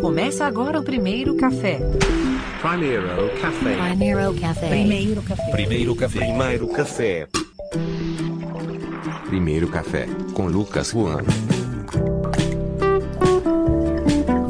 Começa agora o primeiro café. Primeiro café. Primeiro café. Primeiro café. Primeiro café. Primeiro café. Primeiro café com Lucas Juan.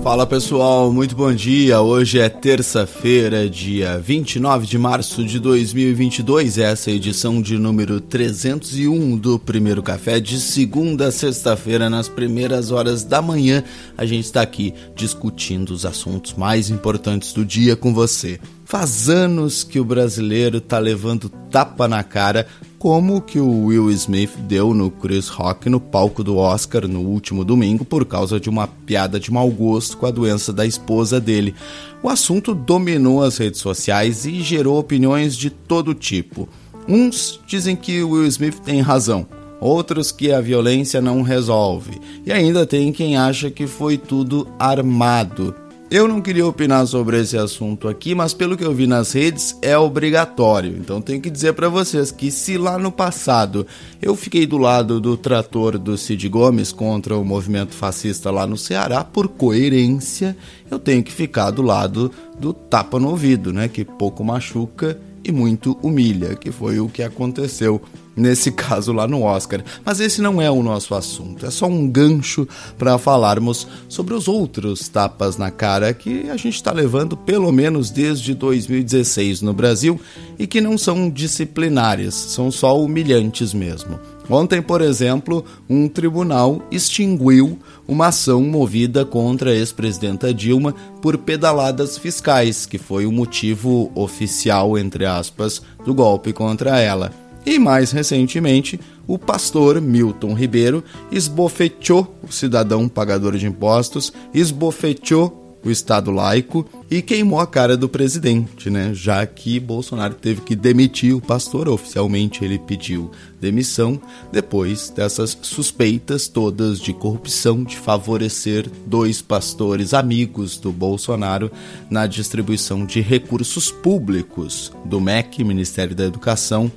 Fala pessoal, muito bom dia. Hoje é terça-feira, dia 29 de março de 2022. Essa é a edição de número 301 do Primeiro Café, de segunda a sexta-feira, nas primeiras horas da manhã. A gente está aqui discutindo os assuntos mais importantes do dia com você. Faz anos que o brasileiro tá levando tapa na cara, como que o Will Smith deu no Chris Rock no palco do Oscar no último domingo por causa de uma piada de mau gosto com a doença da esposa dele. O assunto dominou as redes sociais e gerou opiniões de todo tipo. Uns dizem que Will Smith tem razão, outros que a violência não resolve, e ainda tem quem acha que foi tudo armado. Eu não queria opinar sobre esse assunto aqui, mas pelo que eu vi nas redes é obrigatório. Então tenho que dizer para vocês que se lá no passado eu fiquei do lado do trator do Cid Gomes contra o movimento fascista lá no Ceará por coerência, eu tenho que ficar do lado do tapa no ouvido, né, que pouco machuca e muito humilha, que foi o que aconteceu nesse caso lá no Oscar. Mas esse não é o nosso assunto, é só um gancho para falarmos sobre os outros tapas na cara que a gente está levando pelo menos desde 2016 no Brasil e que não são disciplinares, são só humilhantes mesmo. Ontem, por exemplo, um tribunal extinguiu uma ação movida contra a ex-presidenta Dilma por pedaladas fiscais, que foi o motivo oficial, entre aspas, do golpe contra ela. E mais recentemente, o pastor Milton Ribeiro esbofeteou o cidadão pagador de impostos, esbofeteou o Estado laico e queimou a cara do presidente, né? Já que Bolsonaro teve que demitir o pastor, oficialmente ele pediu demissão depois dessas suspeitas todas de corrupção, de favorecer dois pastores amigos do Bolsonaro na distribuição de recursos públicos do MEC, Ministério da Educação,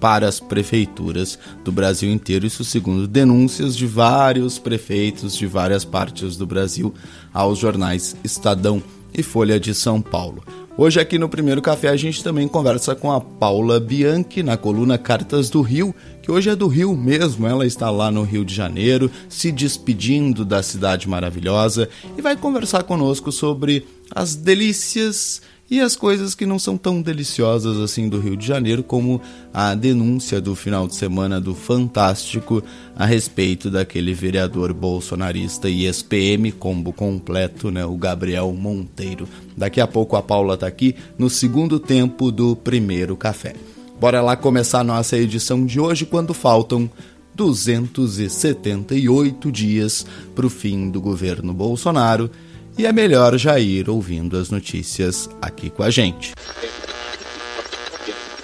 para as prefeituras do Brasil inteiro, isso segundo denúncias de vários prefeitos de várias partes do Brasil aos jornais Estadão e Folha de São Paulo. Hoje aqui no Primeiro Café a gente também conversa com a Paula Bianchi na coluna Cartas do Rio, que hoje é do Rio mesmo, ela está lá no Rio de Janeiro, se despedindo da cidade maravilhosa e vai conversar conosco sobre as delícias e as coisas que não são tão deliciosas assim do Rio de Janeiro, como a denúncia do final de semana do Fantástico a respeito daquele vereador bolsonarista e ex-PM, combo completo, né, o Gabriel Monteiro. Daqui a pouco a Paula está aqui no segundo tempo do primeiro café. Bora lá começar nossa edição de hoje quando faltam 278 dias para o fim do governo Bolsonaro e é melhor já ir ouvindo as notícias aqui com a gente.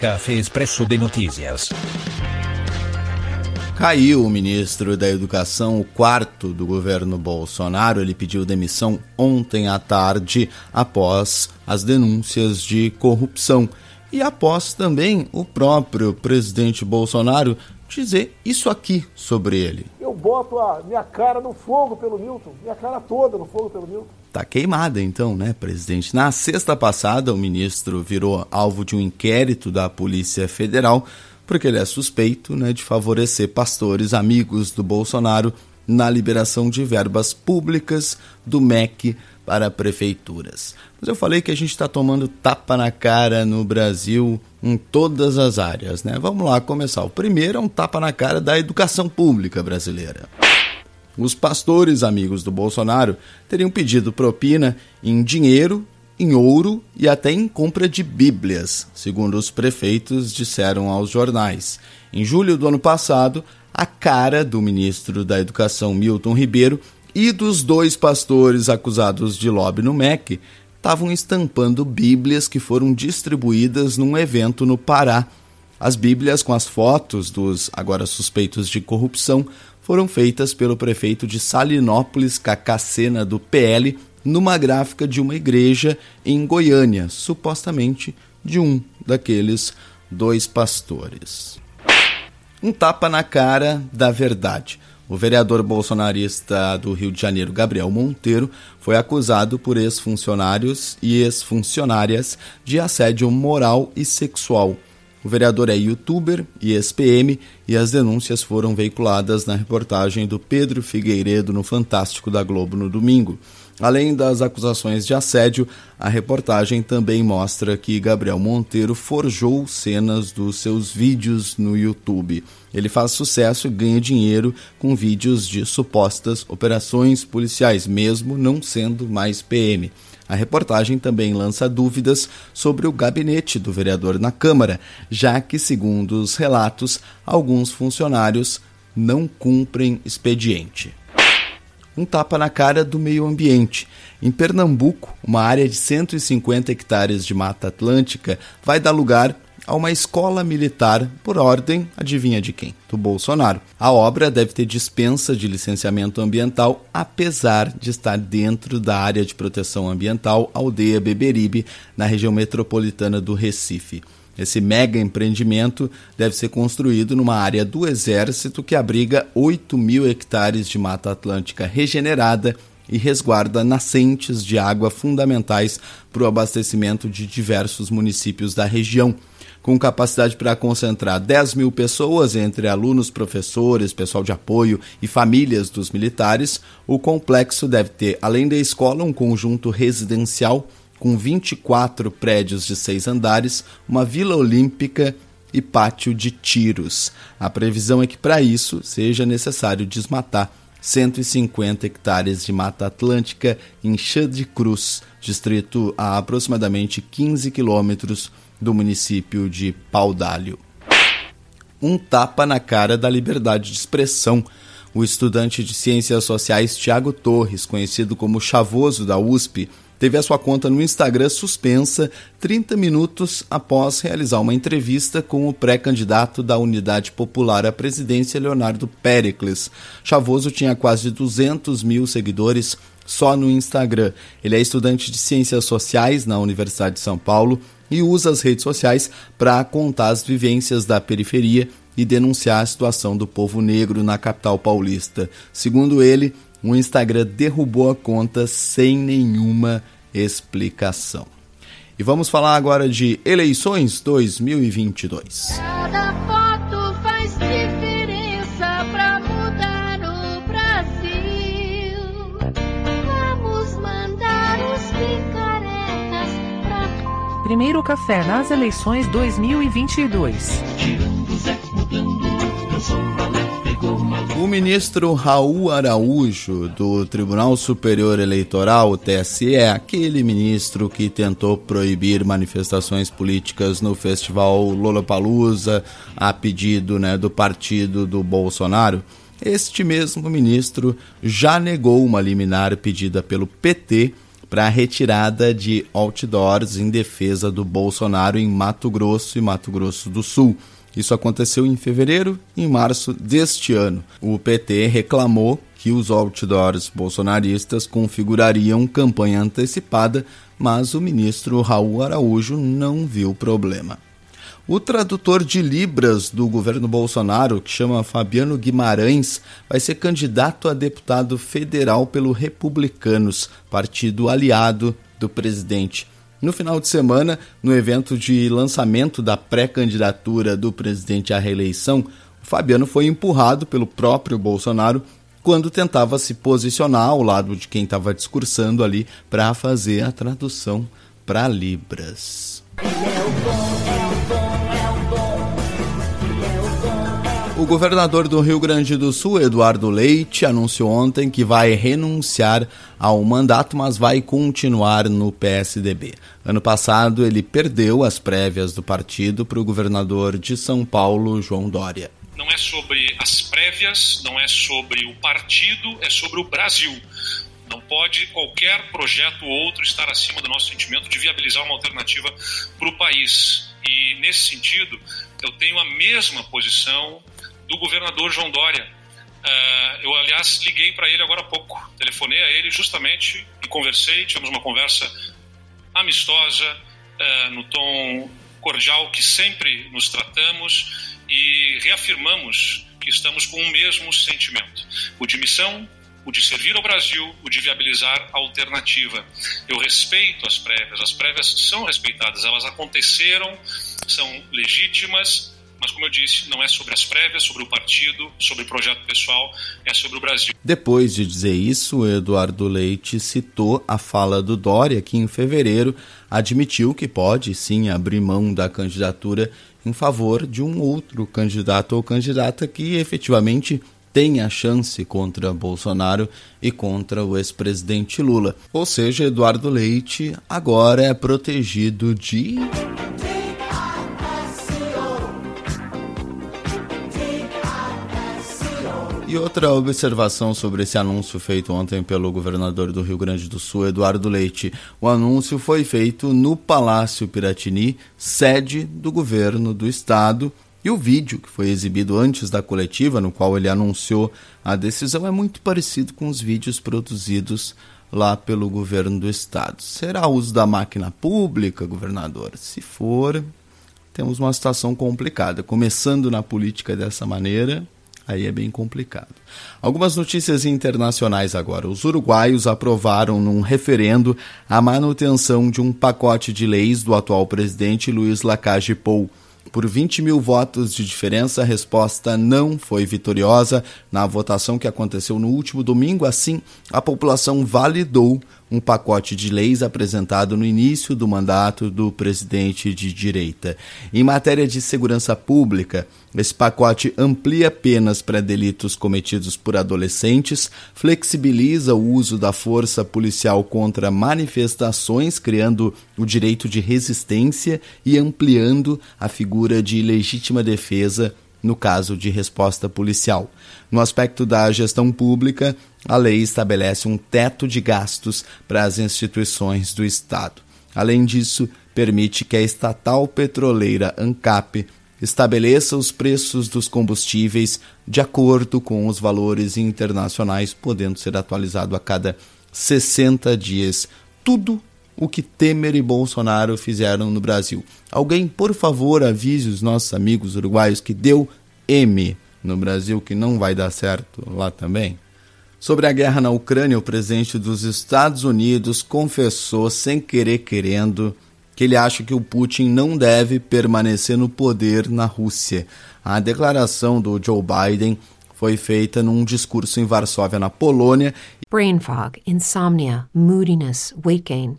Café Expresso de Notícias. Caiu o ministro da Educação, o quarto do governo Bolsonaro. Ele pediu demissão ontem à tarde após as denúncias de corrupção. E após também o próprio presidente Bolsonaro dizer isso aqui sobre ele. Eu boto a minha cara no fogo pelo Milton, minha cara toda no fogo pelo Milton. Tá queimada então, né, presidente? Na sexta passada, o ministro virou alvo de um inquérito da Polícia Federal porque ele é suspeito né, de favorecer pastores amigos do Bolsonaro na liberação de verbas públicas do MEC para prefeituras. Mas eu falei que a gente está tomando tapa na cara no Brasil em todas as áreas, né? Vamos lá começar. O primeiro é um tapa na cara da educação pública brasileira. Os pastores amigos do Bolsonaro teriam pedido propina em dinheiro, em ouro e até em compra de bíblias, segundo os prefeitos disseram aos jornais. Em julho do ano passado, a cara do ministro da Educação Milton Ribeiro e dos dois pastores acusados de lobby no MEC estavam estampando bíblias que foram distribuídas num evento no Pará. As bíblias com as fotos dos agora suspeitos de corrupção foram feitas pelo prefeito de Salinópolis, Cacacena, do PL, numa gráfica de uma igreja em Goiânia, supostamente de um daqueles dois pastores. Um tapa na cara da verdade. O vereador bolsonarista do Rio de Janeiro, Gabriel Monteiro, foi acusado por ex-funcionários e ex-funcionárias de assédio moral e sexual o vereador é youtuber e ex-PM e as denúncias foram veiculadas na reportagem do Pedro Figueiredo no Fantástico da Globo no domingo. Além das acusações de assédio, a reportagem também mostra que Gabriel Monteiro forjou cenas dos seus vídeos no YouTube. Ele faz sucesso e ganha dinheiro com vídeos de supostas operações policiais, mesmo não sendo mais PM. A reportagem também lança dúvidas sobre o gabinete do vereador na Câmara, já que, segundo os relatos, alguns funcionários não cumprem expediente. Um tapa na cara do meio ambiente. Em Pernambuco, uma área de 150 hectares de Mata Atlântica vai dar lugar a uma escola militar por ordem, adivinha de quem? Do Bolsonaro. A obra deve ter dispensa de licenciamento ambiental, apesar de estar dentro da área de proteção ambiental Aldeia Beberibe, na região metropolitana do Recife. Esse mega empreendimento deve ser construído numa área do Exército que abriga 8 mil hectares de Mata Atlântica regenerada e resguarda nascentes de água fundamentais para o abastecimento de diversos municípios da região com capacidade para concentrar 10 mil pessoas entre alunos, professores, pessoal de apoio e famílias dos militares, o complexo deve ter, além da escola, um conjunto residencial com 24 prédios de seis andares, uma vila olímpica e pátio de tiros. A previsão é que, para isso, seja necessário desmatar 150 hectares de Mata Atlântica em Chã de Cruz, distrito a aproximadamente 15 quilômetros do município de Paudalho. Um tapa na cara da liberdade de expressão. O estudante de Ciências Sociais Tiago Torres, conhecido como Chavoso da USP, teve a sua conta no Instagram suspensa 30 minutos após realizar uma entrevista com o pré-candidato da Unidade Popular à presidência, Leonardo Pericles. Chavoso tinha quase 200 mil seguidores só no Instagram. Ele é estudante de Ciências Sociais na Universidade de São Paulo e usa as redes sociais para contar as vivências da periferia e denunciar a situação do povo negro na capital paulista. Segundo ele, o Instagram derrubou a conta sem nenhuma explicação. E vamos falar agora de eleições 2022. Primeiro café nas eleições 2022. O ministro Raul Araújo, do Tribunal Superior Eleitoral, TSE, é aquele ministro que tentou proibir manifestações políticas no festival Lollapalooza a pedido né, do partido do Bolsonaro, este mesmo ministro já negou uma liminar pedida pelo PT para a retirada de outdoors em defesa do Bolsonaro em Mato Grosso e Mato Grosso do Sul. Isso aconteceu em fevereiro e em março deste ano. O PT reclamou que os outdoors bolsonaristas configurariam campanha antecipada, mas o ministro Raul Araújo não viu problema. O tradutor de Libras do governo Bolsonaro, que chama Fabiano Guimarães, vai ser candidato a deputado federal pelo Republicanos, partido aliado do presidente. No final de semana, no evento de lançamento da pré-candidatura do presidente à reeleição, Fabiano foi empurrado pelo próprio Bolsonaro quando tentava se posicionar ao lado de quem estava discursando ali para fazer a tradução para Libras. O governador do Rio Grande do Sul, Eduardo Leite, anunciou ontem que vai renunciar ao mandato, mas vai continuar no PSDB. Ano passado, ele perdeu as prévias do partido para o governador de São Paulo, João Dória. Não é sobre as prévias, não é sobre o partido, é sobre o Brasil. Não pode qualquer projeto ou outro estar acima do nosso sentimento de viabilizar uma alternativa para o país. E, nesse sentido, eu tenho a mesma posição do governador João Dória. Uh, eu, aliás, liguei para ele agora há pouco, telefonei a ele justamente e conversei, tivemos uma conversa amistosa, uh, no tom cordial que sempre nos tratamos e reafirmamos que estamos com o mesmo sentimento: o de missão, o de servir ao Brasil, o de viabilizar a alternativa. Eu respeito as prévias, as prévias são respeitadas, elas aconteceram, são legítimas mas, como eu disse, não é sobre as prévias, sobre o partido, sobre o projeto pessoal, é sobre o Brasil. Depois de dizer isso, Eduardo Leite citou a fala do Dória, que em fevereiro admitiu que pode sim abrir mão da candidatura em favor de um outro candidato ou candidata que efetivamente tem a chance contra Bolsonaro e contra o ex-presidente Lula. Ou seja, Eduardo Leite agora é protegido de. E outra observação sobre esse anúncio feito ontem pelo governador do Rio Grande do Sul, Eduardo Leite. O anúncio foi feito no Palácio Piratini, sede do governo do estado. E o vídeo que foi exibido antes da coletiva, no qual ele anunciou a decisão, é muito parecido com os vídeos produzidos lá pelo governo do estado. Será uso da máquina pública, governador? Se for, temos uma situação complicada. Começando na política dessa maneira, Aí é bem complicado. Algumas notícias internacionais agora. Os uruguaios aprovaram num referendo a manutenção de um pacote de leis do atual presidente Luiz Lacage Pou. Por 20 mil votos de diferença, a resposta não foi vitoriosa na votação que aconteceu no último domingo. Assim, a população validou um pacote de leis apresentado no início do mandato do presidente de direita. Em matéria de segurança pública, esse pacote amplia penas para delitos cometidos por adolescentes, flexibiliza o uso da força policial contra manifestações, criando o direito de resistência e ampliando a figura de legítima defesa no caso de resposta policial. No aspecto da gestão pública, a lei estabelece um teto de gastos para as instituições do Estado. Além disso, permite que a estatal petroleira ANCAP estabeleça os preços dos combustíveis de acordo com os valores internacionais, podendo ser atualizado a cada 60 dias. Tudo o que Temer e Bolsonaro fizeram no Brasil. Alguém, por favor, avise os nossos amigos uruguaios que deu M no Brasil, que não vai dar certo lá também. Sobre a guerra na Ucrânia, o presidente dos Estados Unidos confessou, sem querer querendo, que ele acha que o Putin não deve permanecer no poder na Rússia. A declaração do Joe Biden foi feita num discurso em Varsóvia, na Polônia. Brain fog, insomnia, moodiness, weight gain.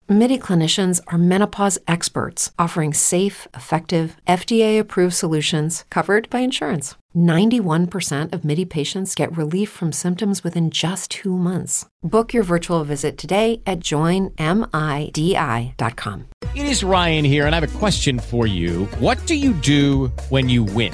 MIDI clinicians are menopause experts, offering safe, effective, FDA approved solutions covered by insurance. 91% of MIDI patients get relief from symptoms within just two months. Book your virtual visit today at joinmidi.com. It is Ryan here, and I have a question for you. What do you do when you win?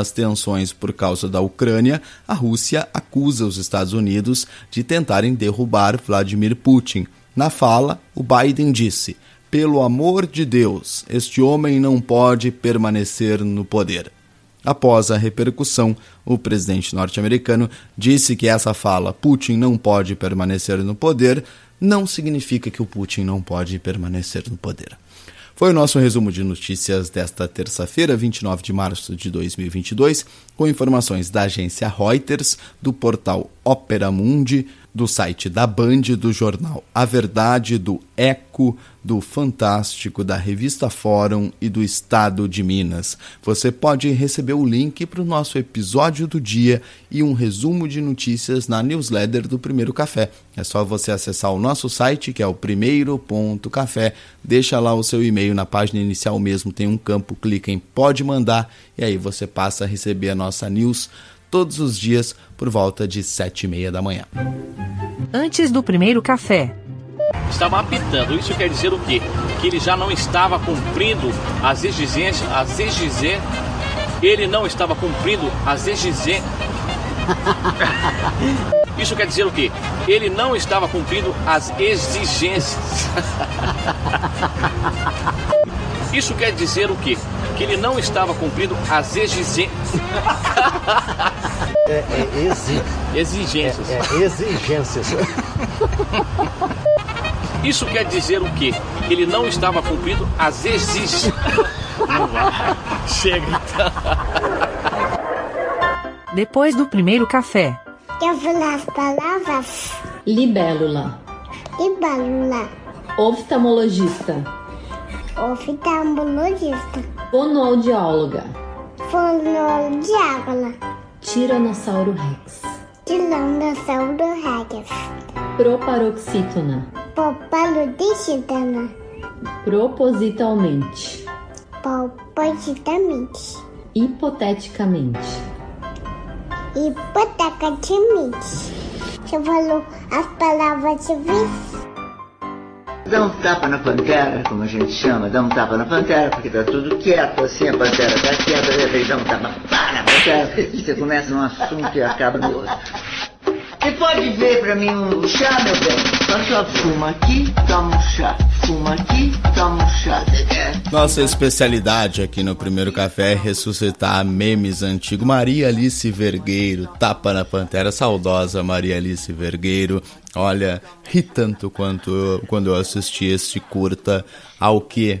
das tensões por causa da Ucrânia, a Rússia acusa os Estados Unidos de tentarem derrubar Vladimir Putin. Na fala, o Biden disse: Pelo amor de Deus, este homem não pode permanecer no poder. Após a repercussão, o presidente norte-americano disse que essa fala, Putin não pode permanecer no poder, não significa que o Putin não pode permanecer no poder. Foi o nosso resumo de notícias desta terça-feira, 29 de março de 2022, com informações da agência Reuters, do portal Opera Mundi, do site da Band, do jornal A Verdade, do Eco, do Fantástico, da revista Fórum e do Estado de Minas. Você pode receber o link para o nosso episódio do dia e um resumo de notícias na newsletter do Primeiro Café. É só você acessar o nosso site, que é o primeiro.café, deixa lá o seu e-mail na página inicial mesmo, tem um campo, clica em Pode Mandar e aí você passa a receber a nossa news todos os dias por volta de sete e meia da manhã. Antes do primeiro café. Estava apitando. Isso quer dizer o quê? Que ele já não estava cumprindo as exigências, as exigências. Ele não estava cumprindo as exigências. Isso quer dizer o quê? Ele não estava cumprindo as exigências. Isso quer dizer o quê? Que ele não estava cumprindo as exigências. É, é exi... exigências. É, é exigências. Isso quer dizer o quê? Que ele não estava cumprindo as exigências. Não vai. Chega então. Depois do primeiro café. Eu vou as palavras. Libélula. Libélula. Oftalmologista. Oftalmologista. Fonoaudióloga. Fonoaudióloga. Tiranossauro Rex. Tiranossauro Rex. Proparoxítona. Proparoxítona. Propositalmente. Propositalmente. Hipoteticamente. Hipoteticamente. Você falou as palavras de vez. Dá um tapa na pantera, como a gente chama, dá um tapa na pantera, porque tá tudo quieto, assim, a pantera tá quieta, de repente dá um tapa na pantera, você começa num assunto e acaba no outro. Você pode ver pra mim um chá, meu bem? Só só fuma aqui, toma um chá. Fuma aqui, toma um chá. Nossa especialidade aqui no Primeiro Café é ressuscitar memes antigos. Maria Alice Vergueiro, tapa na pantera, saudosa Maria Alice Vergueiro. Olha, ri tanto quanto eu, quando eu assisti este curta ao que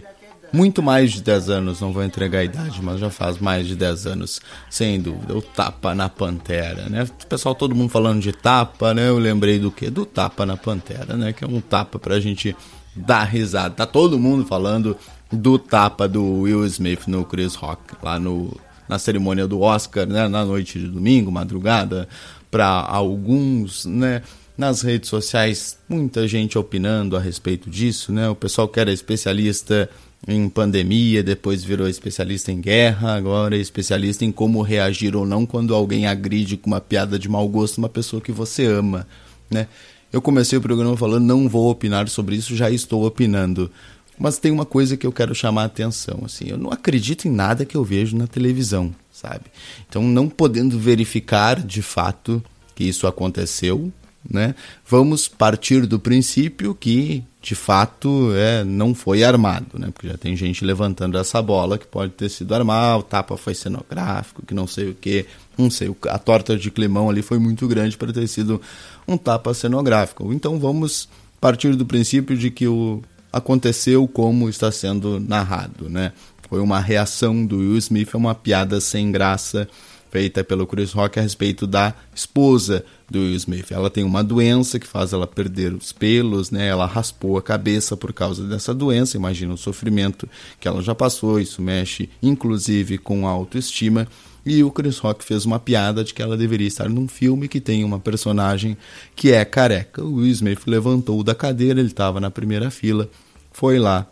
muito mais de 10 anos, não vou entregar a idade, mas já faz mais de 10 anos, sem dúvida, o tapa na pantera, né? Pessoal, todo mundo falando de tapa, né? Eu lembrei do que? Do tapa na pantera, né? Que é um tapa pra gente dar risada. Tá todo mundo falando do tapa do Will Smith no Chris Rock, lá no, na cerimônia do Oscar, né? Na noite de domingo, madrugada, para alguns, né? Nas redes sociais, muita gente opinando a respeito disso, né? O pessoal que era especialista em pandemia, depois virou especialista em guerra, agora é especialista em como reagir ou não quando alguém agride com uma piada de mau gosto uma pessoa que você ama, né? Eu comecei o programa falando não vou opinar sobre isso, já estou opinando. Mas tem uma coisa que eu quero chamar a atenção, assim, eu não acredito em nada que eu vejo na televisão, sabe? Então, não podendo verificar de fato que isso aconteceu, né? Vamos partir do princípio que de fato é, não foi armado, né? Porque já tem gente levantando essa bola que pode ter sido armado, o tapa foi cenográfico, que não sei o que, não sei, a torta de climão ali foi muito grande para ter sido um tapa cenográfico. Então vamos partir do princípio de que o aconteceu como está sendo narrado, né? Foi uma reação do Will Smith a uma piada sem graça feita pelo Chris Rock a respeito da esposa do Will Smith. Ela tem uma doença que faz ela perder os pelos, né? Ela raspou a cabeça por causa dessa doença. Imagina o sofrimento que ela já passou. Isso mexe, inclusive, com a autoestima. E o Chris Rock fez uma piada de que ela deveria estar num filme que tem uma personagem que é careca. O Will Smith levantou da cadeira, ele estava na primeira fila, foi lá,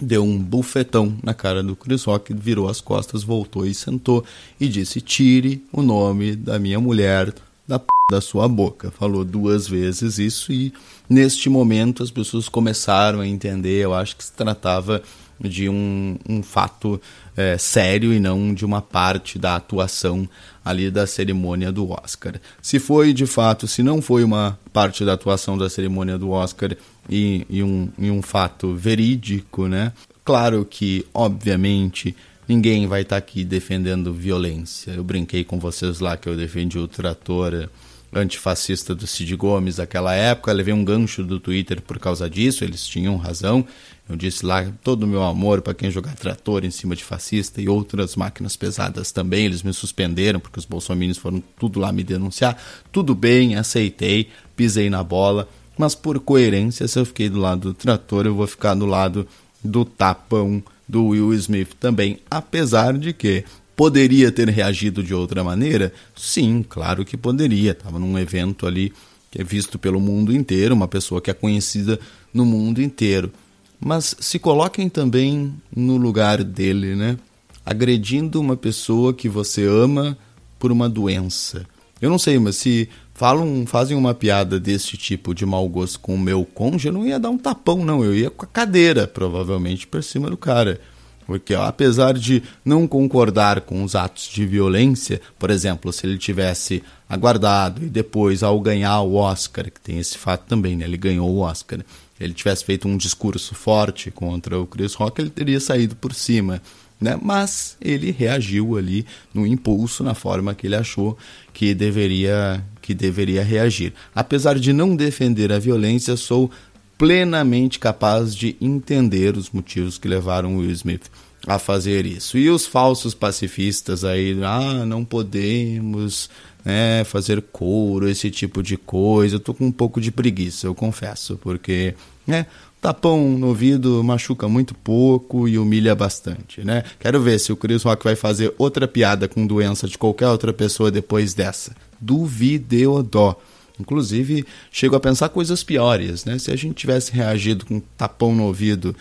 deu um bufetão na cara do Chris Rock, virou as costas, voltou e sentou e disse: Tire o nome da minha mulher da p da sua boca. Falou duas vezes isso e neste momento as pessoas começaram a entender. Eu acho que se tratava de um, um fato é, sério e não de uma parte da atuação ali da cerimônia do Oscar. Se foi de fato, se não foi uma parte da atuação da cerimônia do Oscar e, e, um, e um fato verídico, né? Claro que, obviamente, ninguém vai estar tá aqui defendendo violência. Eu brinquei com vocês lá que eu defendi o trator antifascista do Cid Gomes naquela época, levei um gancho do Twitter por causa disso, eles tinham razão. Eu disse lá todo o meu amor para quem jogar trator em cima de fascista e outras máquinas pesadas também. Eles me suspenderam porque os bolsominions foram tudo lá me denunciar. Tudo bem, aceitei, pisei na bola, mas por coerência, se eu fiquei do lado do trator, eu vou ficar do lado do tapão do Will Smith também, apesar de que poderia ter reagido de outra maneira? Sim, claro que poderia. Estava num evento ali que é visto pelo mundo inteiro, uma pessoa que é conhecida no mundo inteiro mas se coloquem também no lugar dele, né? Agredindo uma pessoa que você ama por uma doença. Eu não sei, mas se falam, fazem uma piada desse tipo de mau gosto com o meu cônjuge, eu não ia dar um tapão, não. Eu ia com a cadeira, provavelmente, por cima do cara. Porque ó, apesar de não concordar com os atos de violência, por exemplo, se ele tivesse aguardado e depois, ao ganhar o Oscar, que tem esse fato também, né? Ele ganhou o Oscar ele tivesse feito um discurso forte contra o Chris Rock, ele teria saído por cima. Né? Mas ele reagiu ali no impulso, na forma que ele achou que deveria, que deveria reagir. Apesar de não defender a violência, sou plenamente capaz de entender os motivos que levaram Will Smith a fazer isso. E os falsos pacifistas aí, ah, não podemos né, fazer couro, esse tipo de coisa. Eu tô com um pouco de preguiça, eu confesso, porque né, tapão no ouvido machuca muito pouco e humilha bastante, né? Quero ver se o Chris Rock vai fazer outra piada com doença de qualquer outra pessoa depois dessa. Duvideodó. Inclusive, chego a pensar coisas piores, né? Se a gente tivesse reagido com tapão no ouvido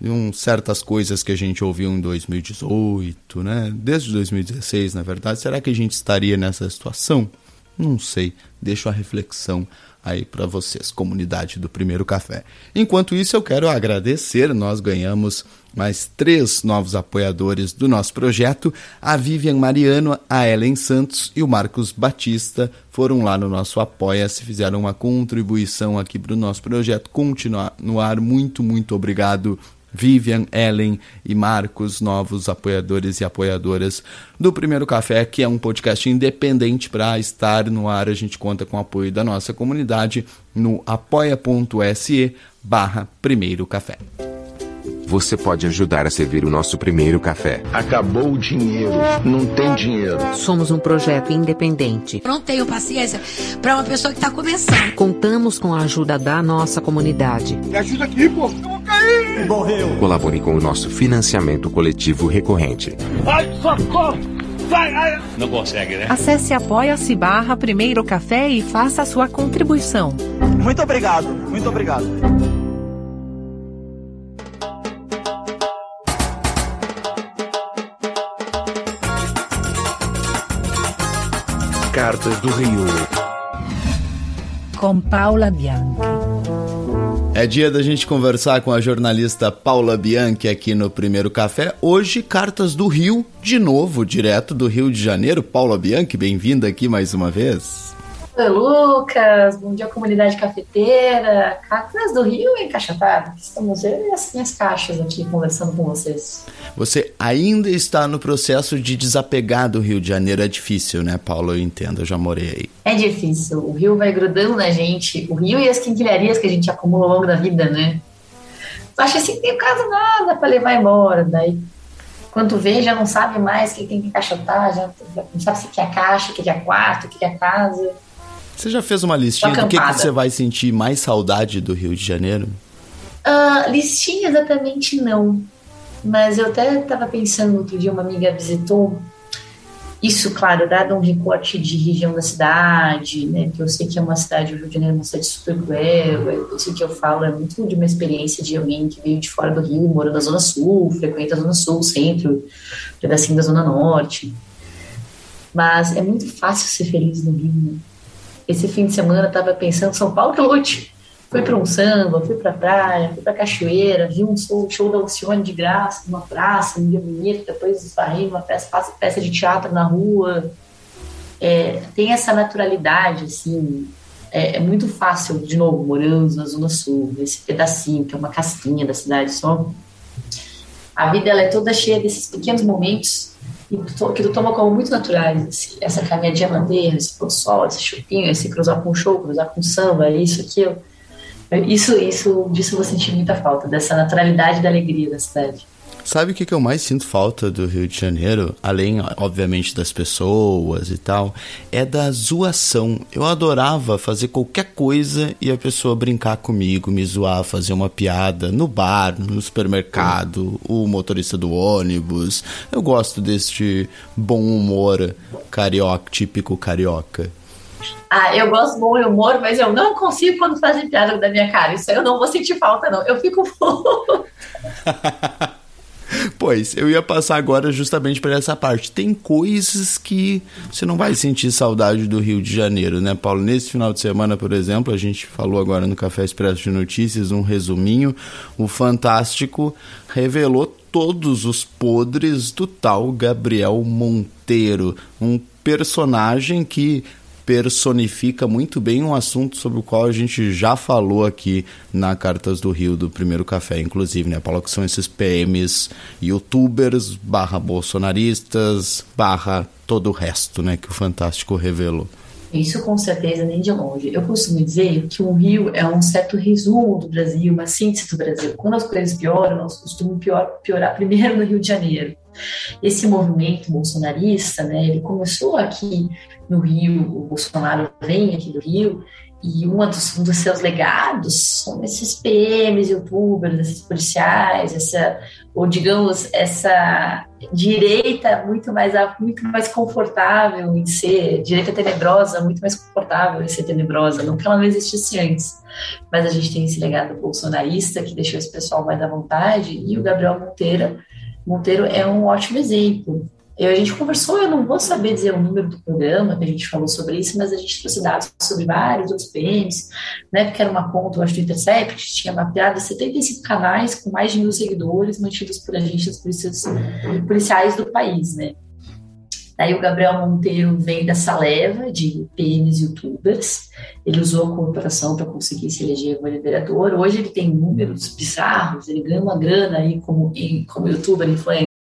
um, certas coisas que a gente ouviu em 2018, né? Desde 2016, na verdade, será que a gente estaria nessa situação? Não sei. Deixo a reflexão aí para vocês, comunidade do Primeiro Café. Enquanto isso, eu quero agradecer. Nós ganhamos mais três novos apoiadores do nosso projeto. A Vivian Mariano, a Ellen Santos e o Marcos Batista foram lá no nosso Apoia-se, fizeram uma contribuição aqui para o nosso projeto continuar no ar. Muito, muito obrigado Vivian, Ellen e Marcos, novos apoiadores e apoiadoras do Primeiro Café, que é um podcast independente para estar no ar. A gente conta com o apoio da nossa comunidade no apoia.se barra Primeiro Café. Você pode ajudar a servir o nosso primeiro café. Acabou o dinheiro, não tem dinheiro. Somos um projeto independente. Não tenho paciência para uma pessoa que está começando. Contamos com a ajuda da nossa comunidade. Me ajuda aqui, pô, eu vou cair. Morreu. Colabore com o nosso financiamento coletivo recorrente. Ai, socorro! Vai, ai. Não consegue, né? Acesse apoia-se barra Primeiro Café e faça a sua contribuição. Muito obrigado, muito obrigado. Cartas do Rio. Com Paula Bianchi. É dia da gente conversar com a jornalista Paula Bianchi aqui no Primeiro Café. Hoje, Cartas do Rio, de novo, direto do Rio de Janeiro. Paula Bianchi, bem-vinda aqui mais uma vez. Oi, Lucas. Bom dia, comunidade cafeteira. Cartas do Rio Encaixotada. Estamos eu e as minhas caixas aqui conversando com vocês. Você ainda está no processo de desapegar do Rio de Janeiro. É difícil, né, Paulo? Eu entendo, eu já morei aí. É difícil. O Rio vai grudando na gente. O Rio e as quinquilharias que a gente acumula ao longo da vida, né? Acha assim, tem quase nada para levar embora. Daí, quando vê, já não sabe mais o que tem que encaixotar, já não sabe se quer caixa, o que é quarto, o que é casa. Você já fez uma listinha do que, que você vai sentir mais saudade do Rio de Janeiro? Uh, listinha exatamente não. Mas eu até estava pensando outro dia, uma amiga visitou. Isso, claro, dado um recorte de região da cidade, né? Que eu sei que é uma cidade, o Rio de Janeiro é uma cidade super cruel. Isso que eu falo é muito de uma experiência de alguém que veio de fora do Rio, mora na Zona Sul, frequenta a Zona Sul, centro, pedacinho da Zona Norte. Mas é muito fácil ser feliz no Rio, né? Esse fim de semana estava pensando, São Paulo que lute. Fui para um samba, fui para praia, fui para cachoeira, vi um show, show da Alcione de graça, numa praça, um dia bonito, depois esbarrei numa peça, peça de teatro na rua. É, tem essa naturalidade, assim, é, é, muito fácil, de novo, morando na Zona Sul, nesse pedacinho, que é uma casquinha da cidade só. A vida ela é toda cheia desses pequenos momentos que tu toma como muito naturais. Essa caminhadinha madeira, esse pôr sol, esse chupinho, esse cruzar com show, cruzar com samba, isso, aquilo. Isso, isso, disso eu vou sentir muita falta, dessa naturalidade da alegria da cidade. Sabe o que, que eu mais sinto falta do Rio de Janeiro, além, obviamente, das pessoas e tal? É da zoação. Eu adorava fazer qualquer coisa e a pessoa brincar comigo, me zoar, fazer uma piada no bar, no supermercado, o motorista do ônibus. Eu gosto deste bom humor carioca, típico carioca. Ah, eu gosto bom humor, mas eu não consigo quando fazem piada da minha cara. Isso aí eu não vou sentir falta, não. Eu fico. Pois, eu ia passar agora justamente para essa parte. Tem coisas que você não vai sentir saudade do Rio de Janeiro, né, Paulo? Nesse final de semana, por exemplo, a gente falou agora no Café Expresso de Notícias um resuminho. O Fantástico revelou todos os podres do tal Gabriel Monteiro, um personagem que personifica muito bem um assunto sobre o qual a gente já falou aqui na Cartas do Rio do Primeiro Café, inclusive, né, Paulo? Que são esses PMs, youtubers, barra bolsonaristas, barra todo o resto, né, que o Fantástico revelou. Isso com certeza nem de longe. Eu costumo dizer que o Rio é um certo resumo do Brasil, uma síntese do Brasil. Quando as coisas pioram, nós costumamos piorar, piorar primeiro no Rio de Janeiro. Esse movimento bolsonarista, né, ele começou aqui no Rio, o Bolsonaro vem aqui do Rio, e uma dos, um dos seus legados são esses PMs, youtubers, esses policiais, essa, ou digamos, essa direita muito mais, muito mais confortável em ser, direita tenebrosa, muito mais confortável em ser tenebrosa, não que ela não existisse antes, mas a gente tem esse legado bolsonarista que deixou esse pessoal mais à vontade, e o Gabriel Monteiro, Monteiro é um ótimo exemplo. Eu, a gente conversou, eu não vou saber dizer o número do programa que a gente falou sobre isso, mas a gente trouxe dados sobre vários outros PMs, né, porque era uma conta, eu acho, do Intercept, tinha mapeado 75 canais com mais de mil seguidores mantidos por agentes policiais do país, né. Daí o Gabriel Monteiro vem dessa leva de PMs youtubers. Ele usou a corporação para conseguir se eleger como vereador. Hoje ele tem números bizarros, ele ganha uma grana aí como, como youtuber influencer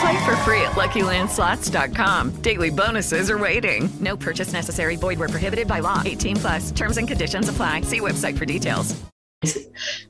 Play for free at LuckyLandSlots.com. Daily bonuses are waiting. No purchase necessary. Void where prohibited by law. 18 plus. Terms and conditions apply. See website for details.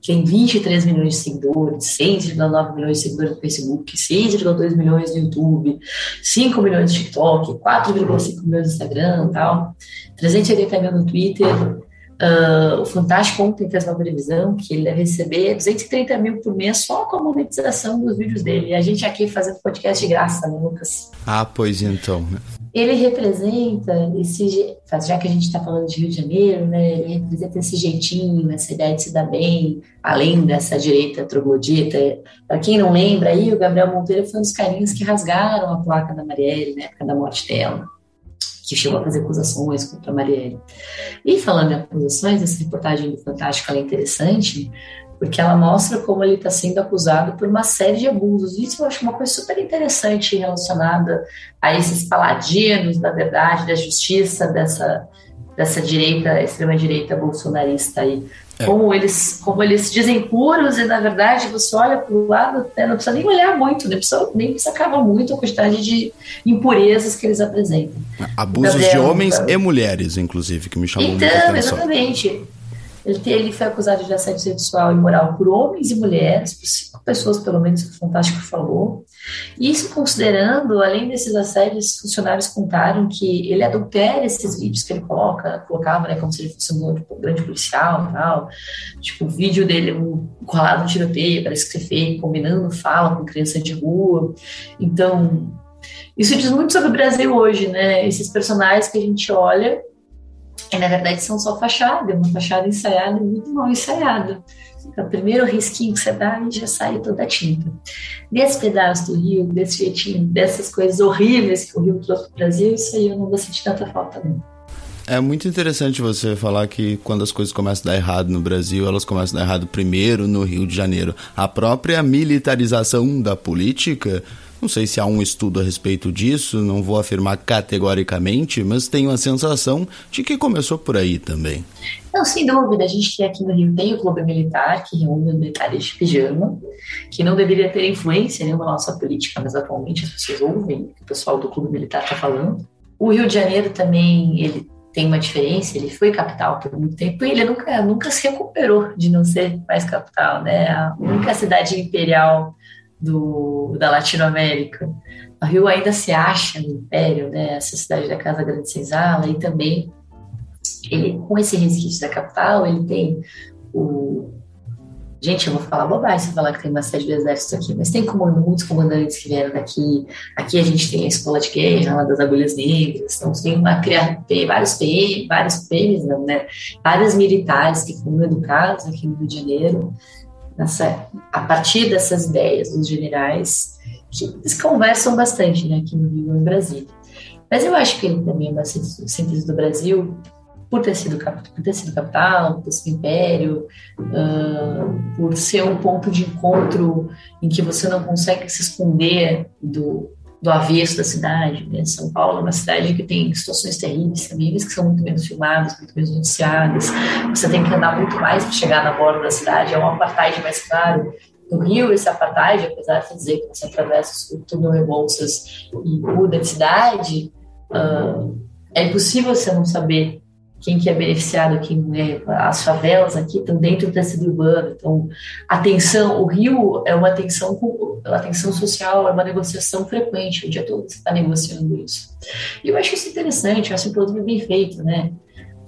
Tem 23 milhões de seguidores, 6,9 milhões de seguidores no Facebook, 6,2 milhões no YouTube, 5 milhões no TikTok, 4,5 milhões no Instagram tal, 380 mil no Twitter, Uh, o Fantástico ontem fez uma previsão que ele deve receber 230 mil por mês só com a monetização dos vídeos dele. E a gente aqui fazendo podcast de graça, né, Lucas? Ah, pois então. Né? Ele representa esse. Já que a gente está falando de Rio de Janeiro, né? Ele representa esse jeitinho, essa ideia de se dar bem, além dessa direita troglodita. Para quem não lembra, aí o Gabriel Monteiro foi um dos carinhos que rasgaram a placa da Marielle na época da morte dela que chegou a fazer acusações contra a Marielle. E falando em acusações, essa reportagem do Fantástico é interessante, porque ela mostra como ele está sendo acusado por uma série de abusos. Isso eu acho uma coisa super interessante relacionada a esses paladinos da verdade, da justiça, dessa dessa direita, extrema-direita bolsonarista aí. É. Como, eles, como eles dizem puros e, na verdade, você olha para o lado, né, não precisa nem olhar muito, nem precisa, nem precisa cavar muito a quantidade de impurezas que eles apresentam. Abusos de Gabriel, homens Gabriel. e mulheres, inclusive, que me chamou muita Então, atenção. exatamente. Ele, ele foi acusado de assédio sexual e moral por homens e mulheres, por cinco pessoas, pelo menos, que o Fantástico falou. Isso considerando, além desses assédios, funcionários contaram que ele adultera esses vídeos que ele coloca, colocava, né, como se ele fosse um um grande policial e tal. Tipo, o vídeo dele um, colado no tiroteio, parece que você fez, combinando fala com criança de rua. Então, isso diz muito sobre o Brasil hoje, né? Esses personagens que a gente olha e na verdade são só fachada, uma fachada ensaiada, muito mal ensaiada. Então, o primeiro risquinho que você dá e já sai toda a tinta. Desse pedaço do Rio, desse jeitinho, dessas coisas horríveis que o Rio trouxe para o Brasil, isso aí eu não vou sentir tanta falta, não. É muito interessante você falar que quando as coisas começam a dar errado no Brasil, elas começam a dar errado primeiro no Rio de Janeiro. A própria militarização da política, não sei se há um estudo a respeito disso, não vou afirmar categoricamente, mas tenho a sensação de que começou por aí também. Não, sem dúvida, a gente aqui no Rio tem o clube militar, que reúne os militares de pijama, que não deveria ter influência nenhuma na nossa política, mas atualmente as pessoas ouvem o que o pessoal do clube militar está falando. O Rio de Janeiro também, ele tem uma diferença, ele foi capital por muito tempo e ele nunca, nunca se recuperou de não ser mais capital, né? A única cidade imperial do, da Latinoamérica. O Rio ainda se acha no império, né? Essa cidade da Casa Grande Senzala e também ele, com esse resquício da capital, ele tem o. Gente, eu vou falar bobagem se falar que tem uma sede do exército aqui, mas tem como muitos comandantes que vieram daqui. Aqui a gente tem a escola de guerra, lá das agulhas negras, então tem uma tem vários PM, vários PMs, não, né? Vários militares que foram educados aqui no Rio de Janeiro, nessa, a partir dessas ideias dos generais, que eles conversam bastante, né, aqui no Rio e. Mas eu acho que ele também é uma síntese do Brasil, por ter sido, por ter sido capital, por ter sido império, ah, por ser um ponto de encontro em que você não consegue se esconder do, do avesso da cidade. Né? São Paulo é uma cidade que tem situações terríveis, terríveis que são muito menos filmadas, muito menos noticiadas. Você tem que andar muito mais para chegar na borda da cidade, é um apartheid mais claro. No Rio, esse apartheid, apesar de dizer que você atravessa o túnel Rebouças e muda de cidade, ah, é impossível você não saber quem que é beneficiado, quem é. As favelas aqui estão dentro do tecido urbano, então a tensão, o Rio é uma uma tensão social, é uma negociação frequente, o dia todo você está negociando isso. E eu acho isso interessante, eu acho um produto bem feito, né?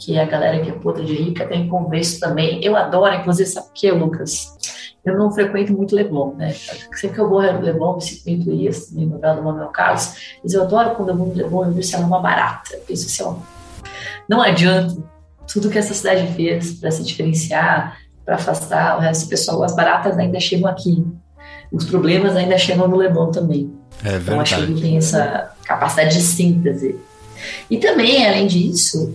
Que a galera que é puta de rica tem converso também. Eu adoro, inclusive, sabe o que, Lucas? Eu não frequento muito Leblon, né? Sempre que eu vou ao Leblon, me sinto isso, me do Manuel Carlos, mas eu adoro quando eu vou no Leblon, eu vejo se é uma barata. Eu penso assim, ó, não adianta tudo que essa cidade fez para se diferenciar, para afastar o resto do pessoal, as baratas ainda chegam aqui. Os problemas ainda chegam no Leblon também. É Então, acho que verdade. ele tem essa capacidade de síntese. E também, além disso,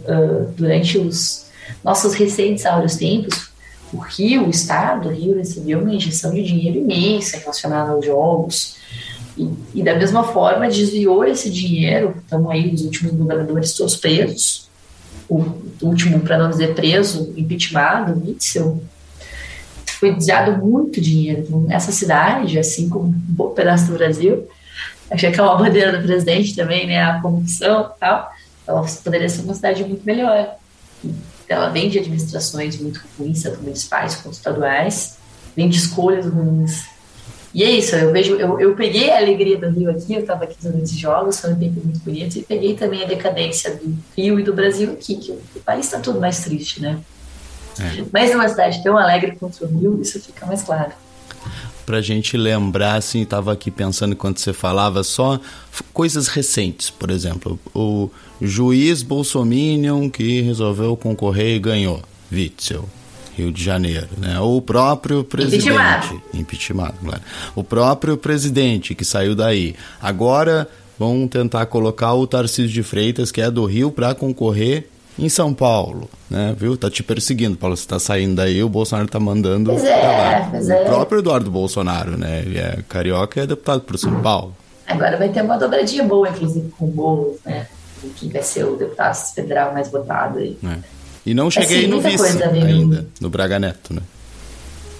durante os nossos recentes áureos tempos, o Rio, o Estado, o Rio recebeu uma injeção de dinheiro imensa relacionada aos jogos. E, e da mesma forma, desviou esse dinheiro. Estamos aí, os últimos governadores todos presos. O último, para não dizer preso, impeachmentado, Witzel, foi desviado muito dinheiro. Então, essa cidade, assim como um bom pedaço do Brasil, achei que é uma bandeira do presidente também, né, a corrupção e tal, ela poderia ser uma cidade muito melhor. Ela vem de administrações muito ruins, tanto municipais quanto estaduais, vem de escolhas ruins. E é isso, eu vejo, eu, eu peguei a alegria do Rio aqui, eu estava aqui nos esses jogos, foi um tempo muito bonito, e peguei também a decadência do Rio e do Brasil aqui, que o, o país está tudo mais triste, né? Mas numa cidade tão alegre quanto o Rio, isso fica mais claro. Pra gente lembrar, assim, tava aqui pensando enquanto você falava, só coisas recentes, por exemplo, o juiz Bolsominion que resolveu concorrer e ganhou, Witzel, Rio de Janeiro, né? Ou o próprio presidente, Impeachmentado. impeachmentado, claro. O próprio presidente que saiu daí. Agora vão tentar colocar o Tarcísio de Freitas, que é do Rio, para concorrer em São Paulo, né? Viu? Tá te perseguindo, Paulo. Você tá saindo daí, o Bolsonaro tá mandando Pois é, pois O é. próprio Eduardo Bolsonaro, né? Ele é carioca e é deputado por São Paulo. Agora vai ter uma dobradinha boa, inclusive, com o Boulos, né? que vai ser o deputado federal mais votado. E, É. E não cheguei Assim, no vice né? ainda, no Braga Neto, né?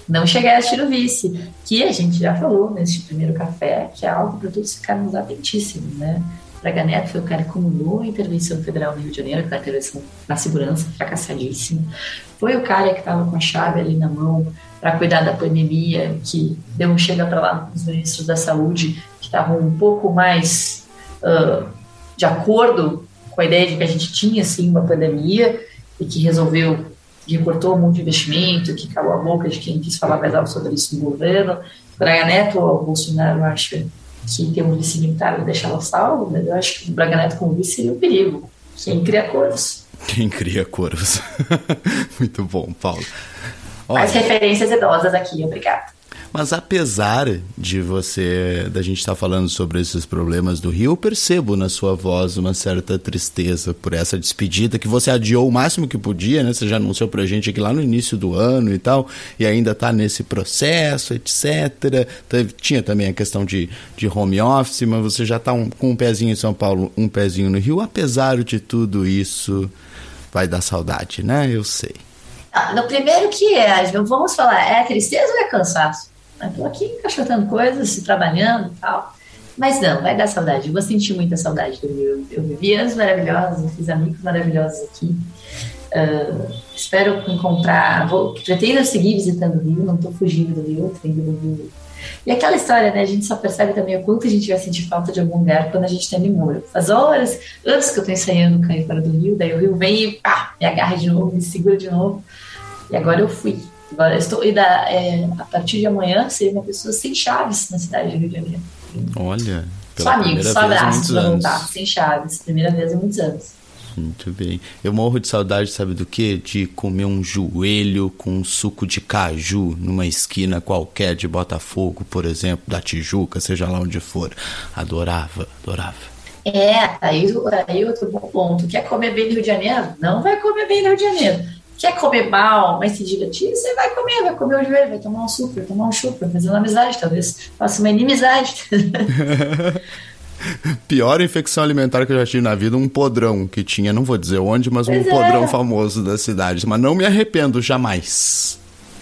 não cheguei a assistir o vice, que a gente já falou neste primeiro café, que é algo para todos ficarmos atentíssimos, né? Braga Neto foi o cara que comandou a intervenção federal no Rio de Janeiro, aquela intervenção na segurança, fracassadíssima. Foi o cara que estava com a chave ali na mão para cuidar da pandemia, que deu um chega para lá com os ministros da saúde, que estavam um pouco mais ah, de acordo com a ideia de que a gente tinha, assim, uma pandemia e que resolveu que cortou um monte de investimento, que calou a boca de quem quis falar mais alto sobre isso no governo. Braga Neto ou Bolsonaro acha que ter um vice militar deixá-lo salvo, mas eu acho que o Braga Neto como vice seria um perigo. Quem cria corvos. Quem cria corvos. Muito bom, Paulo. Mais referências idosas aqui, obrigada. Mas apesar de você, da gente estar falando sobre esses problemas do Rio, eu percebo na sua voz uma certa tristeza por essa despedida que você adiou o máximo que podia, né? Você já anunciou pra gente aqui lá no início do ano e tal, e ainda está nesse processo, etc. Teve, tinha também a questão de, de home office, mas você já está um, com um pezinho em São Paulo, um pezinho no Rio. Apesar de tudo isso, vai dar saudade, né? Eu sei. Ah, No primeiro que é, vamos falar, é tristeza ou é cansaço? Tô aqui encaixotando coisas, trabalhando e tal. Mas não, vai dar saudade. Eu vou sentir muita saudade do Rio. Eu vivi anos maravilhosos, fiz amigos maravilhosos aqui. Ah, espero encontrar. Vou, pretendo seguir visitando o Rio, não estou fugindo do Rio, tô indo no Rio. E aquela história, né? A gente só percebe também o quanto a gente vai sentir falta de algum lugar quando a gente está em Moura. Faz horas, anos que eu estou ensaiando cair fora do Rio, daí o Rio vem e pá, me agarra de novo, me segura de novo. E agora eu fui. Agora estou. E da, é, a partir de amanhã, ser uma pessoa sem chaves na cidade do Rio de Janeiro. Olha, Só amigos, só abraços pra voltar, sem chaves. Primeira vez em muitos anos. Muito bem. Eu morro de saudade, sabe do que? De comer um joelho com um suco de caju numa esquina qualquer de Botafogo, por exemplo, da Tijuca, seja lá onde for. Adorava, adorava. É, aí, aí outro bom ponto. Quer comer bem no Rio de Janeiro? Não vai comer bem no Rio de Janeiro. Quer comer mal, mas se divertir? Você vai comer, vai comer o joelho, vai tomar um suco, vai tomar um chupa, vai fazer uma amizade, talvez faça uma inimizade. Pior infecção alimentar que eu já tive na vida, um podrão que tinha, não vou dizer onde, mas um Pois é. podrão famoso da cidade. Mas não me arrependo jamais.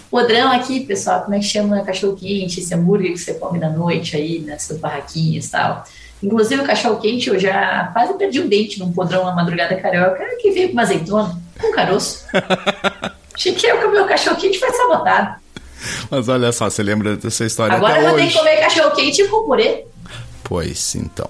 Podrão aqui, pessoal, como é que chama cachorro quente, esse hambúrguer que você come na noite aí, nessas barraquinhas e tal. Inclusive o cachorro quente, eu já quase perdi um dente num podrão na madrugada carioca, que veio com uma azeitona, com caroço. Achei que eu comer o cachorro quente foi sabotado. Mas olha só, você lembra dessa história Agora eu até vou ter hoje. que comer cachorro quente com purê. Pois então.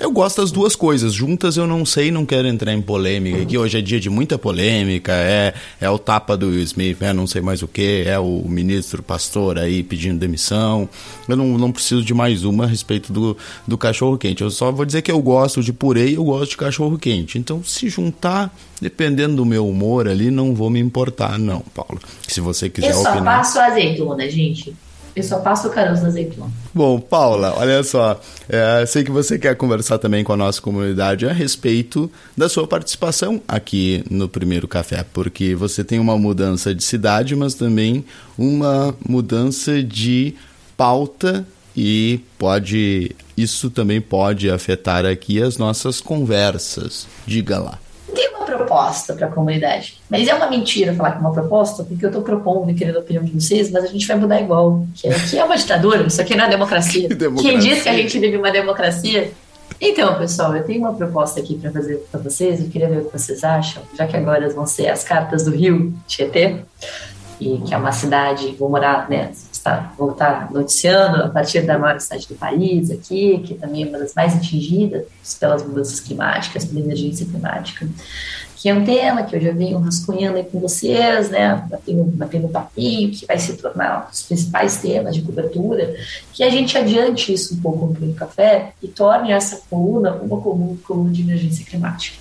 Eu gosto das duas coisas. Juntas eu não sei, não quero entrar em polêmica aqui. Hoje é dia de muita polêmica. É, é o tapa do Will Smith, é não sei mais o que. É o ministro pastor aí pedindo demissão. Eu não, não preciso de mais uma a respeito do, do cachorro quente. Eu só vou dizer que eu gosto de purê e eu gosto de cachorro quente. Então, se juntar, dependendo do meu humor ali, não vou me importar, não, Paulo. Se você quiser Eu só opinar. passo a azeitona, gente. Eu só passo o caroço da azeitona. Bom, Paula, olha só. é, sei que você quer conversar também com a nossa comunidade a respeito da sua participação aqui no Primeiro Café, porque você tem uma mudança de cidade, mas também uma mudança de pauta e pode. Isso também pode afetar aqui as nossas conversas. Diga lá. Uma proposta para a comunidade. Mas é uma mentira falar que é uma proposta, porque eu estou propondo e querendo a opinião de vocês, mas a gente vai mudar igual. Que aqui é uma ditadura, isso aqui não é democracia. democracia. Quem diz que a gente vive uma democracia? Então, pessoal, eu tenho uma proposta aqui para fazer para vocês. Eu queria ver o que vocês acham, já que agora vão ser as cartas do Rio Tietê, e que é uma cidade, vou morar, né? Vou estar noticiando a partir da maior cidade do país aqui, que também é uma das mais atingidas pelas mudanças climáticas, pela emergência climática que é um tema que eu já venho rascunhando aí com vocês, né, batendo, batendo papinho, que vai se tornar um dos principais temas de cobertura, que a gente adiante isso um pouco no Primeiro Café e torne essa coluna uma coluna, coluna de emergência climática.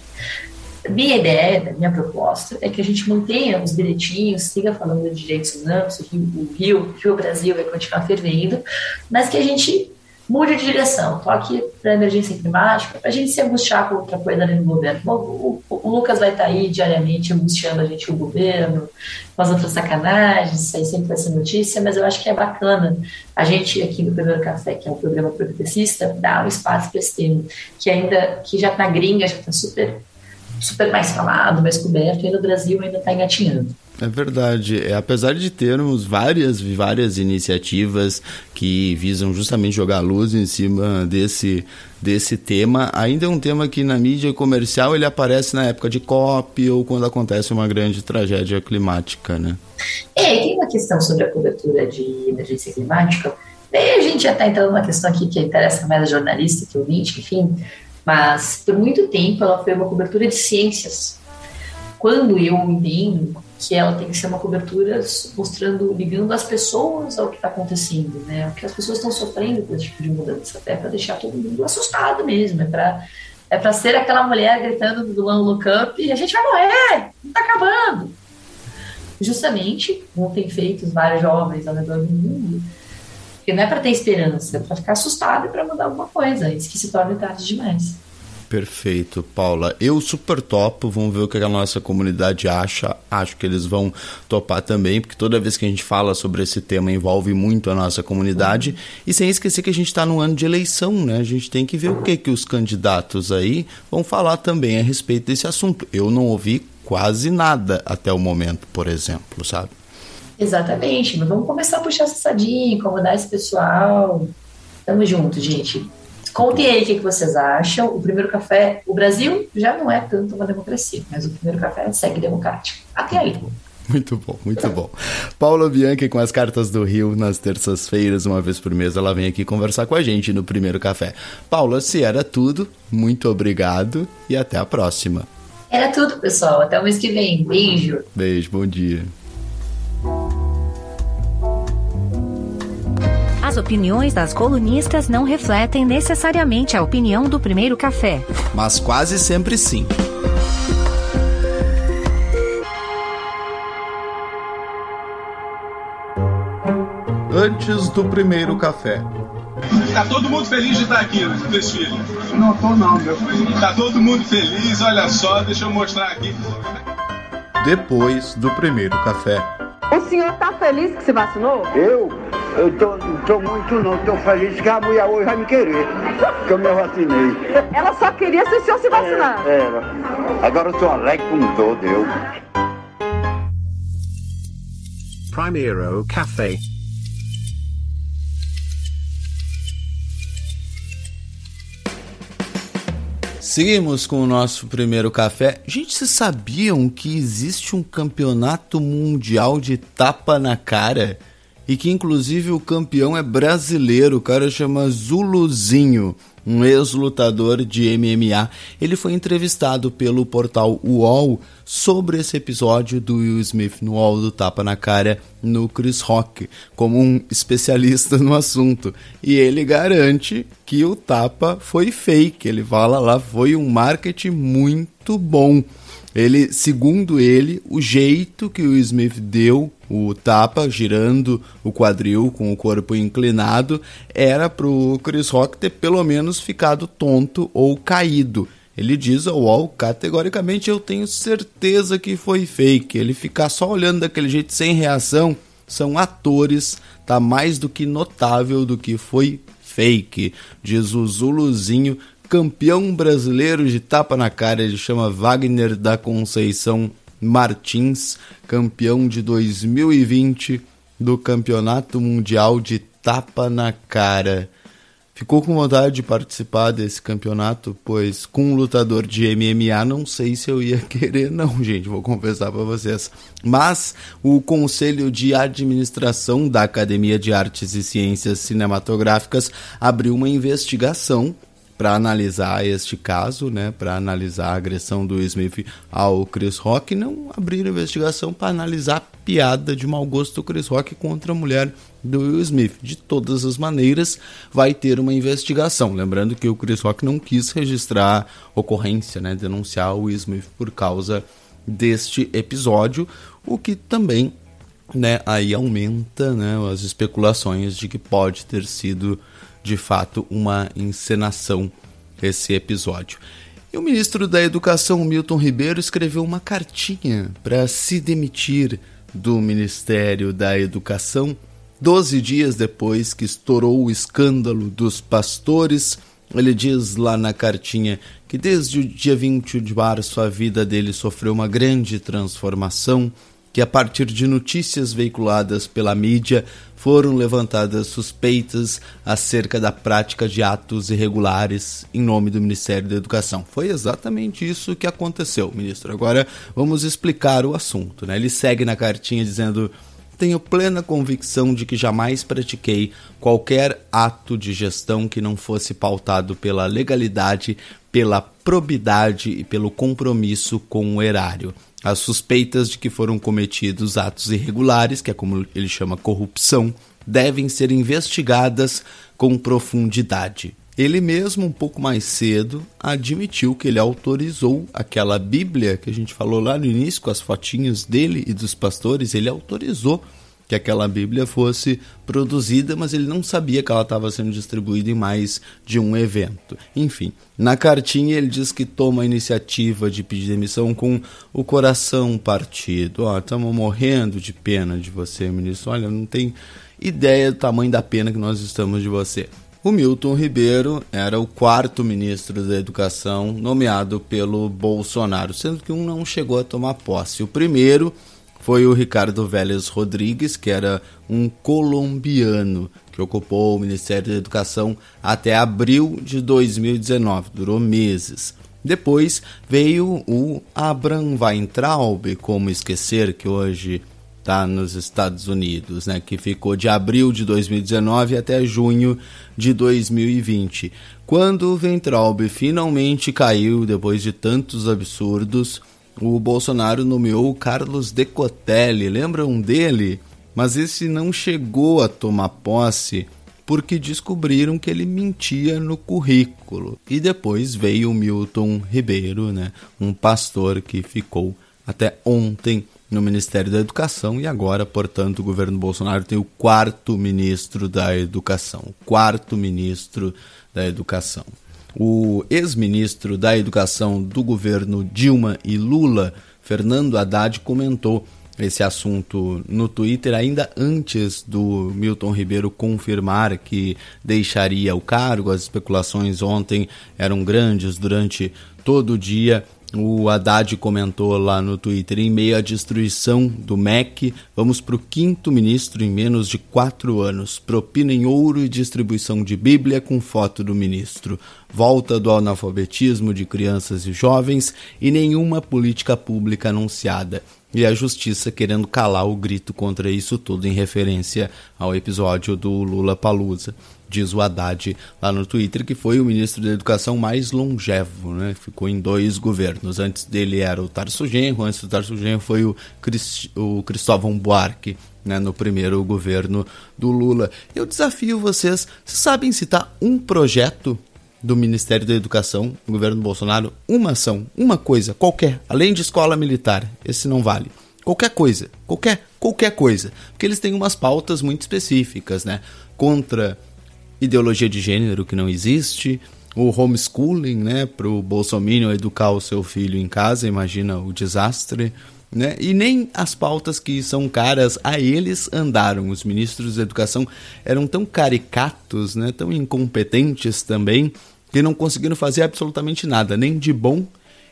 Minha ideia, minha proposta é que a gente mantenha os bilhetinhos, siga falando de direitos humanos, o Rio, o Rio, o Rio Brasil vai continuar fervendo, mas que a gente mude de direção, toque para emergência climática, para a gente se angustiar com outra coisa ali no governo. O, o, Lucas vai estar tá aí diariamente angustiando a gente o governo, com as outras sacanagens, isso aí sempre vai ser notícia, mas eu acho que é bacana a gente aqui no Primeiro Café, que é um programa progressista, dar um espaço para esse tema, que ainda, que já na gringa já está super super mais falado, mais coberto, e no Brasil ainda está engatinhando. É verdade. É, apesar de termos várias, várias iniciativas que visam justamente jogar luz em cima desse, desse tema, ainda é um tema que na mídia comercial ele aparece na época de COP ou quando acontece uma grande tragédia climática, né? É, tem uma questão sobre a cobertura de emergência climática. Daí a gente já está entrando numa questão aqui que interessa mais a jornalista que o ouvinte, enfim, mas por muito tempo ela foi uma cobertura de ciências. Quando eu entendo que ela tem que ser uma cobertura mostrando, ligando as pessoas ao que está acontecendo, né? O que as pessoas estão sofrendo com esse tipo de mudança, até para deixar todo mundo assustado mesmo, é para é para ser aquela mulher gritando do Up e a gente vai morrer, está acabando. Justamente, como tem feito vários jovens ao redor do mundo, porque não é para ter esperança, é para ficar assustado e para mudar alguma coisa, antes que se torne tarde demais. Perfeito, Paula. Eu super topo, vamos ver o que a nossa comunidade acha. Acho que eles vão topar também, porque toda vez que a gente fala sobre esse tema envolve muito a nossa comunidade. E sem esquecer que a gente está no ano de eleição, né? A gente tem que ver o que, que os candidatos aí vão falar também a respeito desse assunto. Eu não ouvi quase nada até o momento, por exemplo, sabe? Exatamente, mas vamos começar a puxar essa sardinha, incomodar esse pessoal. Tamo junto, gente. Contem aí o que vocês acham. O primeiro café, o Brasil já não é tanto uma democracia, mas o primeiro café segue democrático. Até aí. Muito bom, muito bom. Paula Bianchi com as cartas do Rio nas terças-feiras, uma vez por mês, ela vem aqui conversar com a gente no primeiro café. Paula, se era tudo, muito obrigado e até a próxima. Era tudo, pessoal. Até o mês que vem. Beijo. Beijo, bom dia. As opiniões das colunistas não refletem necessariamente a opinião do primeiro café. Mas quase sempre sim. Antes do primeiro café. Tá todo mundo feliz de estar aqui no desfile? Não tô não, meu filho. Tá todo mundo feliz, olha só, deixa eu mostrar aqui. Depois do primeiro café. O senhor tá feliz que se vacinou? Eu? Eu tô, tô muito não, tô feliz que a mulher hoje vai me querer, que eu me vacinei. Ela só queria se o senhor se vacinar. É, era. Agora eu tô alegre com todo, eu. Primeiro Café. Seguimos com o nosso primeiro café. Gente, vocês sabiam que existe um campeonato mundial de tapa na cara? E que inclusive o campeão é brasileiro, o cara chama Zuluzinho, um ex-lutador de MMA. Ele foi entrevistado pelo portal UOL sobre esse episódio do Will Smith no UOL do Tapa na Cara no Chris Rock, como um especialista no assunto. E ele garante que o tapa foi fake. Ele fala lá, foi um marketing muito bom. Ele, segundo ele, o jeito que o Smith deu o tapa, girando o quadril com o corpo inclinado, era para o Chris Rock ter pelo menos ficado tonto ou caído. Ele diz ao UOL, categoricamente eu tenho certeza que foi fake. Ele ficar só olhando daquele jeito sem reação, são atores, tá mais do que notável do que foi fake, diz o Zuluzinho, campeão brasileiro de tapa na cara, ele chama Wagner da Conceição Martins, campeão de 2020 do Campeonato Mundial de Tapa na Cara. Ficou com vontade de participar desse campeonato, pois com um lutador de MMA não sei se eu ia querer não, gente, vou confessar para vocês. Mas o Conselho de Administração da Academia de Artes e Ciências Cinematográficas abriu uma investigação para analisar este caso, né, para analisar a agressão do Smith ao Chris Rock, não abrir investigação para analisar a piada de mau gosto do Chris Rock contra a mulher do Will Smith. De todas as maneiras, vai ter uma investigação. Lembrando que o Chris Rock não quis registrar ocorrência, né, denunciar o Will Smith por causa deste episódio, o que também né, aí aumenta né, as especulações de que pode ter sido de fato uma encenação esse episódio. E o ministro da Educação, Milton Ribeiro, escreveu uma cartinha para se demitir do Ministério da Educação, 12 dias depois que estourou o escândalo dos pastores. Ele diz lá na cartinha que desde o dia 20 de março a vida dele sofreu uma grande transformação que a partir de notícias veiculadas pela mídia foram levantadas suspeitas acerca da prática de atos irregulares em nome do Ministério da Educação. Foi exatamente isso que aconteceu, ministro. Agora vamos explicar o assunto. Né? Ele segue na cartinha dizendo. Tenho plena convicção de que jamais pratiquei qualquer ato de gestão que não fosse pautado pela legalidade, pela probidade e pelo compromisso com o erário. As suspeitas de que foram cometidos atos irregulares, que é como ele chama corrupção, devem ser investigadas com profundidade. Ele mesmo, um pouco mais cedo, admitiu que ele autorizou aquela Bíblia que a gente falou lá no início, com as fotinhas dele e dos pastores, ele autorizou que aquela Bíblia fosse produzida, mas ele não sabia que ela estava sendo distribuída em mais de um evento. Enfim, na cartinha ele diz que toma a iniciativa de pedir demissão com o coração partido. Ó, oh, estamos morrendo de pena de você, ministro. Olha, não tem ideia do tamanho da pena que nós estamos de você. O Milton Ribeiro era o quarto ministro da Educação nomeado pelo Bolsonaro, sendo que um não chegou a tomar posse. O primeiro foi o Ricardo Vélez Rodrigues, que era um colombiano que ocupou o Ministério da Educação até abril de 2019, durou meses. Depois veio o Abraham Weintraub, como esquecer que hoje está nos Estados Unidos, né, que ficou de abril de 2019 até junho de 2020. Quando o Weintraub finalmente caiu depois de tantos absurdos, o Bolsonaro nomeou o Carlos Decotelli, lembram dele? Mas esse não chegou a tomar posse porque descobriram que ele mentia no currículo. E depois veio o Milton Ribeiro, né, um pastor que ficou até ontem no Ministério da Educação e agora, portanto, o governo Bolsonaro tem o quarto ministro da Educação, o quarto ministro da Educação. O ex-ministro da Educação do governo Dilma e Lula, Fernando Haddad, comentou esse assunto no Twitter ainda antes do Milton Ribeiro confirmar que deixaria o cargo. As especulações ontem eram grandes durante todo o dia o Haddad comentou lá no Twitter: em meio à destruição do MEC, vamos para o quinto ministro em menos de quatro anos. Propina em ouro e distribuição de Bíblia com foto do ministro. Volta do analfabetismo de crianças e jovens e nenhuma política pública anunciada. E a justiça querendo calar o grito contra isso tudo, em referência ao episódio do Lula Palusa diz o Haddad lá no Twitter, que foi o ministro da Educação mais longevo, né? Ficou em dois governos. Antes dele era o Tarso Genro, antes do Tarso Genro foi o, Crist o Cristóvão Buarque, né? no primeiro governo do Lula. Eu desafio vocês, vocês sabem citar um projeto do Ministério da Educação, do governo Bolsonaro, uma ação, uma coisa, qualquer, além de escola militar, esse não vale. Qualquer coisa, qualquer, qualquer coisa. Porque eles têm umas pautas muito específicas, né? Contra ideologia de gênero que não existe, o homeschooling, né, para o Bolsonaro educar o seu filho em casa, imagina o desastre. Né? E nem as pautas que são caras a eles andaram. Os ministros da educação eram tão caricatos, né? tão incompetentes também, que não conseguiram fazer absolutamente nada, nem de bom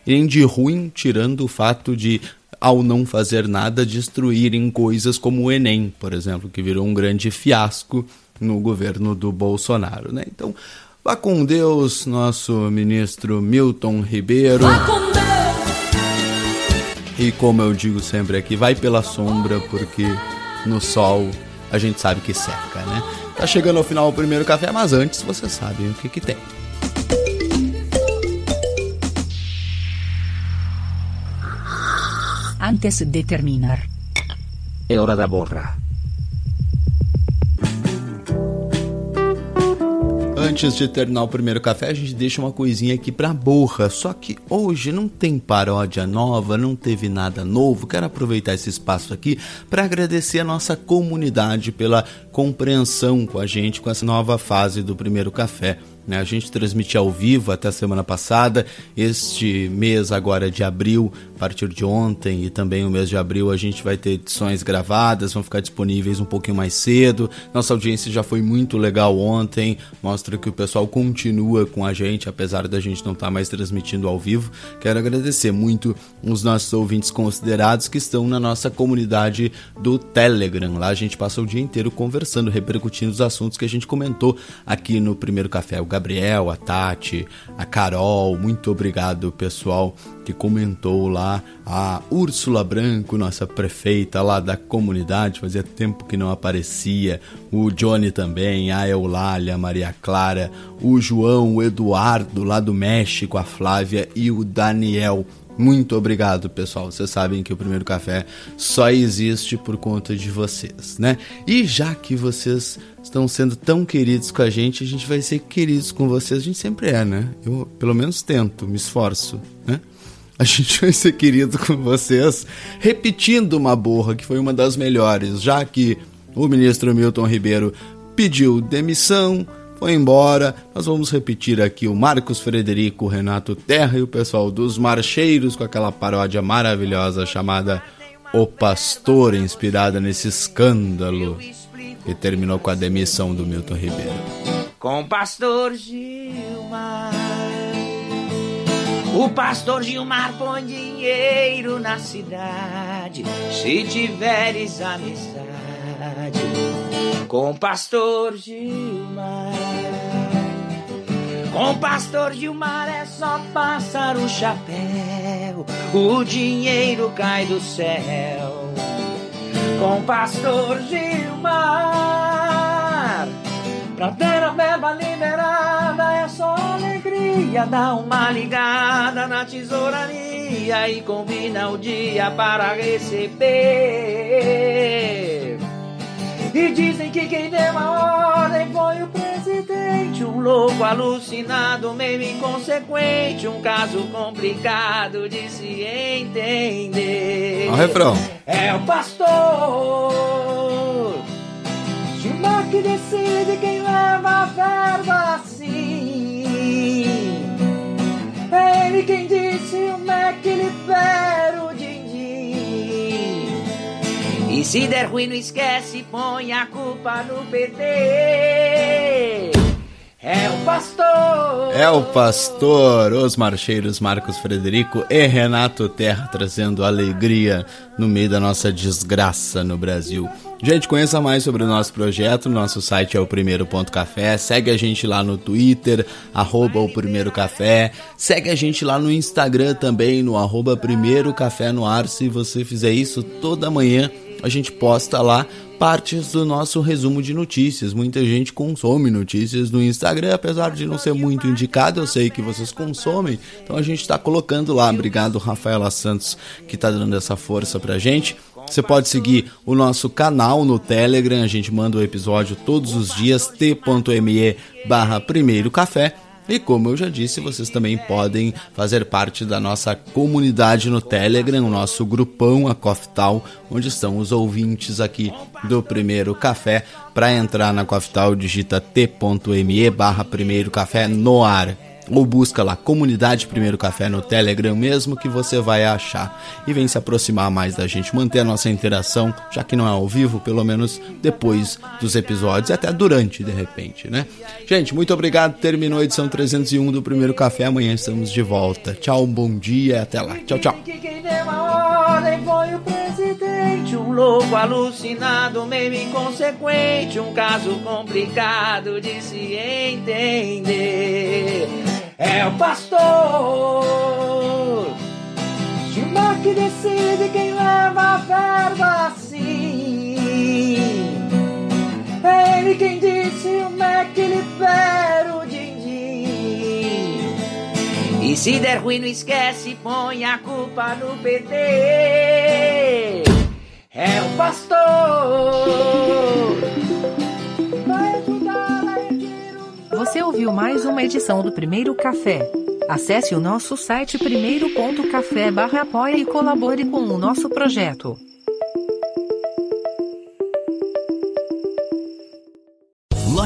nem de ruim, tirando o fato de, ao não fazer nada, destruírem coisas como o Enem, por exemplo, que virou um grande fiasco no governo do Bolsonaro. Né? Então, vá com Deus, nosso ministro Milton Ribeiro. Vá com Deus! E como eu digo sempre aqui, vai pela sombra, porque no sol a gente sabe que seca, né? Tá chegando ao final o primeiro café, mas antes vocês sabem o que que tem. Antes de terminar. É hora da borra. Antes de terminar o primeiro café, a gente deixa uma coisinha aqui pra borra. Só que hoje não tem paródia nova, não teve nada novo. Quero aproveitar esse espaço aqui para agradecer a nossa comunidade pela compreensão com a gente com essa nova fase do primeiro café. Né? A gente transmite ao vivo até a semana passada. Este mês agora de abril, a partir de ontem e também o mês de abril, a gente vai ter edições gravadas, vão ficar disponíveis um pouquinho mais cedo. Nossa audiência já foi muito legal ontem, mostra que o pessoal continua com a gente, apesar da gente não estar tá mais transmitindo ao vivo. Quero agradecer muito os nossos ouvintes considerados que estão na nossa comunidade do Telegram. Lá a gente passa o dia inteiro conversando, repercutindo os assuntos que a gente comentou aqui no primeiro café. Gabriel, a Tati, a Carol, muito obrigado pessoal que comentou lá, a Úrsula Branco, nossa prefeita lá da comunidade, fazia tempo que não aparecia, o Johnny também, a Eulália, a Maria Clara, o João, o Eduardo lá do México, a Flávia e o Daniel. Muito obrigado, pessoal. Vocês sabem que o primeiro café só existe por conta de vocês, né? E já que vocês estão sendo tão queridos com a gente, a gente vai ser queridos com vocês. A gente sempre é, né? Eu, pelo menos, tento, me esforço, né? A gente vai ser querido com vocês, repetindo uma borra que foi uma das melhores, já que o ministro Milton Ribeiro pediu demissão, foi embora. Nós vamos repetir aqui o Marcos Frederico, o Renato Terra e o pessoal dos Marcheiros com aquela paródia maravilhosa chamada O Pastor, inspirada nesse escândalo que terminou com a demissão do Milton Ribeiro. Com o pastor Gilmar. O pastor Gilmar põe dinheiro na cidade, se tiveres amizade com pastor Gilmar. Com pastor Gilmar é só passar o chapéu, o dinheiro cai do céu. Com pastor Gilmar, pra ter a verba liberada é só alegria. Dá uma ligada na tesouraria e combina o dia para receber. E dizem que quem deu a ordem foi o presidente. Um louco alucinado, meio inconsequente. Um caso complicado de se entender. Olha o refrão. É o pastor Gilmar que decide quem leva a verba assim. E se der ruim, não esquece, põe a culpa no PT. É o pastor. É o pastor, os marcheiros Marcos Frederico e Renato Terra trazendo alegria no meio da nossa desgraça no Brasil. Gente, conheça mais sobre o nosso projeto. Nosso site é o primeiro ponto café. Segue a gente lá no Twitter, arroba o primeiro café. Segue a gente lá no Instagram também, no arroba primeiro café no ar. Se você fizer isso toda manhã, a gente posta lá partes do nosso resumo de notícias. Muita gente consome notícias no Instagram, apesar de não ser muito indicado, eu sei que vocês consomem, então a gente está colocando lá. Obrigado, Rafaela Santos, que está dando essa força pra gente. Você pode seguir o nosso canal no Telegram, a gente manda o episódio todos os dias, t.me barra primeiro café. E como eu já disse, vocês também podem fazer parte da nossa comunidade no Telegram, o nosso grupão, a Coftal, onde estão os ouvintes aqui do Primeiro Café. Para entrar na Coftal, digita t.me barra Primeiro Café no ar ou busca lá Comunidade Primeiro Café no Telegram mesmo que você vai achar e vem se aproximar mais da gente, manter a nossa interação, já que não é ao vivo, pelo menos depois dos episódios e até durante de repente, né? Gente, muito obrigado. Terminou a edição 301 do Primeiro Café. Amanhã estamos de volta. Tchau, um bom dia até lá. Tchau, tchau. um louco alucinado, meio inconsequente, um caso complicado de se entender é o pastor. Gilmar que decide quem leva a verba assim. É ele quem disse o é que libera o din-din. E se der ruim, não esquece, põe a culpa no PT. É o pastor. Você ouviu mais uma edição do Primeiro Café. Acesse o nosso site primeiro.café barra apoia e colabore com o nosso projeto.